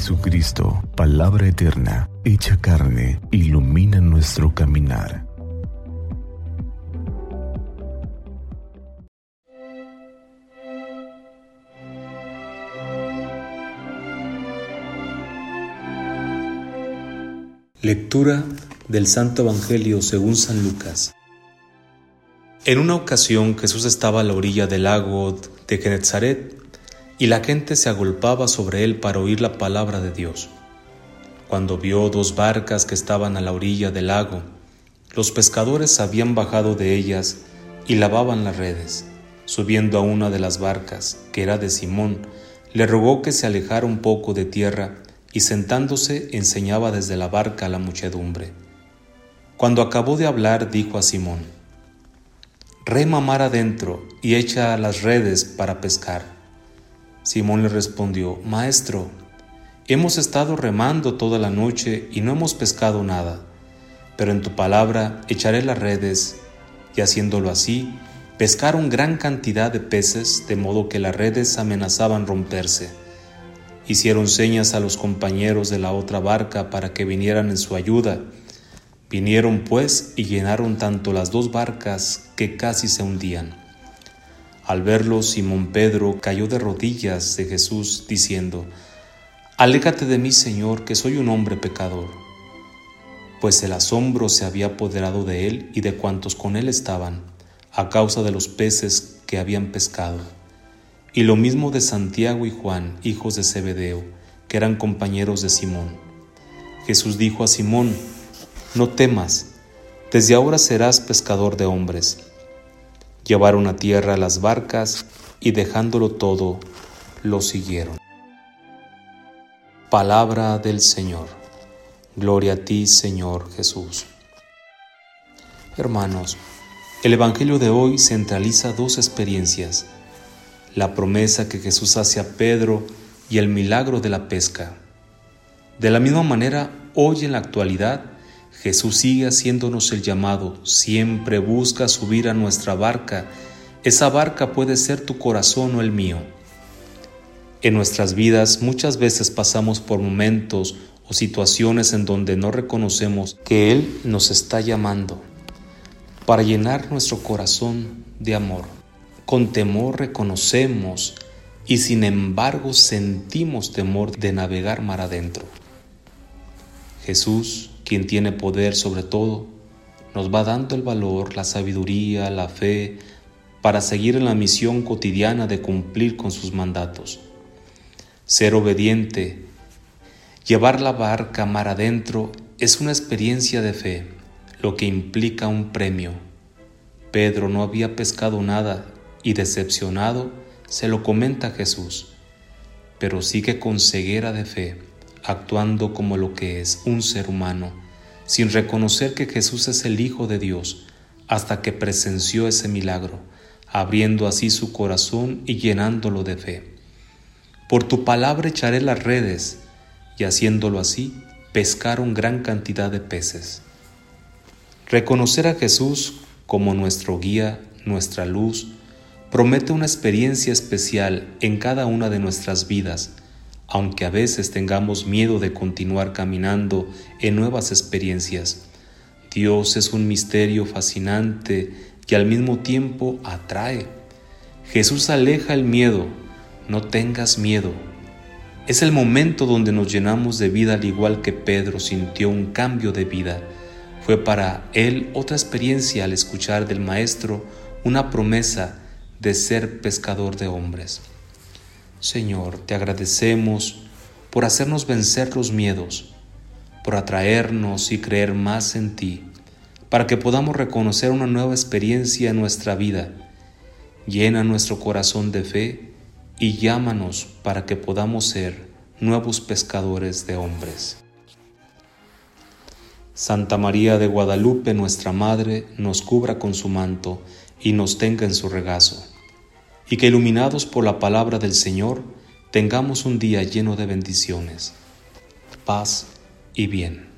Jesucristo, palabra eterna, hecha carne, ilumina nuestro caminar. Lectura del Santo Evangelio según San Lucas. En una ocasión Jesús estaba a la orilla del lago de Genezaret y la gente se agolpaba sobre él para oír la palabra de Dios. Cuando vio dos barcas que estaban a la orilla del lago, los pescadores habían bajado de ellas y lavaban las redes. Subiendo a una de las barcas, que era de Simón, le rogó que se alejara un poco de tierra y sentándose enseñaba desde la barca a la muchedumbre. Cuando acabó de hablar, dijo a Simón, Rema mar adentro y echa las redes para pescar. Simón le respondió, Maestro, hemos estado remando toda la noche y no hemos pescado nada, pero en tu palabra echaré las redes. Y haciéndolo así, pescaron gran cantidad de peces, de modo que las redes amenazaban romperse. Hicieron señas a los compañeros de la otra barca para que vinieran en su ayuda. Vinieron pues y llenaron tanto las dos barcas que casi se hundían. Al verlo, Simón Pedro cayó de rodillas de Jesús, diciendo, Aléjate de mí, Señor, que soy un hombre pecador. Pues el asombro se había apoderado de él y de cuantos con él estaban, a causa de los peces que habían pescado. Y lo mismo de Santiago y Juan, hijos de Zebedeo, que eran compañeros de Simón. Jesús dijo a Simón, No temas, desde ahora serás pescador de hombres. Llevaron a tierra las barcas y dejándolo todo, lo siguieron. Palabra del Señor. Gloria a ti, Señor Jesús. Hermanos, el Evangelio de hoy centraliza dos experiencias, la promesa que Jesús hace a Pedro y el milagro de la pesca. De la misma manera, hoy en la actualidad, Jesús sigue haciéndonos el llamado, siempre busca subir a nuestra barca. Esa barca puede ser tu corazón o el mío. En nuestras vidas muchas veces pasamos por momentos o situaciones en donde no reconocemos que Él nos está llamando para llenar nuestro corazón de amor. Con temor reconocemos y sin embargo sentimos temor de navegar mar adentro. Jesús quien tiene poder sobre todo, nos va dando el valor, la sabiduría, la fe, para seguir en la misión cotidiana de cumplir con sus mandatos. Ser obediente, llevar la barca mar adentro es una experiencia de fe, lo que implica un premio. Pedro no había pescado nada y decepcionado se lo comenta a Jesús, pero sigue con ceguera de fe actuando como lo que es un ser humano, sin reconocer que Jesús es el Hijo de Dios, hasta que presenció ese milagro, abriendo así su corazón y llenándolo de fe. Por tu palabra echaré las redes, y haciéndolo así, pescaron gran cantidad de peces. Reconocer a Jesús como nuestro guía, nuestra luz, promete una experiencia especial en cada una de nuestras vidas, aunque a veces tengamos miedo de continuar caminando en nuevas experiencias. Dios es un misterio fascinante y al mismo tiempo atrae. Jesús aleja el miedo, no tengas miedo. Es el momento donde nos llenamos de vida al igual que Pedro sintió un cambio de vida. Fue para él otra experiencia al escuchar del Maestro una promesa de ser pescador de hombres. Señor, te agradecemos por hacernos vencer los miedos, por atraernos y creer más en ti, para que podamos reconocer una nueva experiencia en nuestra vida. Llena nuestro corazón de fe y llámanos para que podamos ser nuevos pescadores de hombres. Santa María de Guadalupe, nuestra Madre, nos cubra con su manto y nos tenga en su regazo y que iluminados por la palabra del Señor, tengamos un día lleno de bendiciones, paz y bien.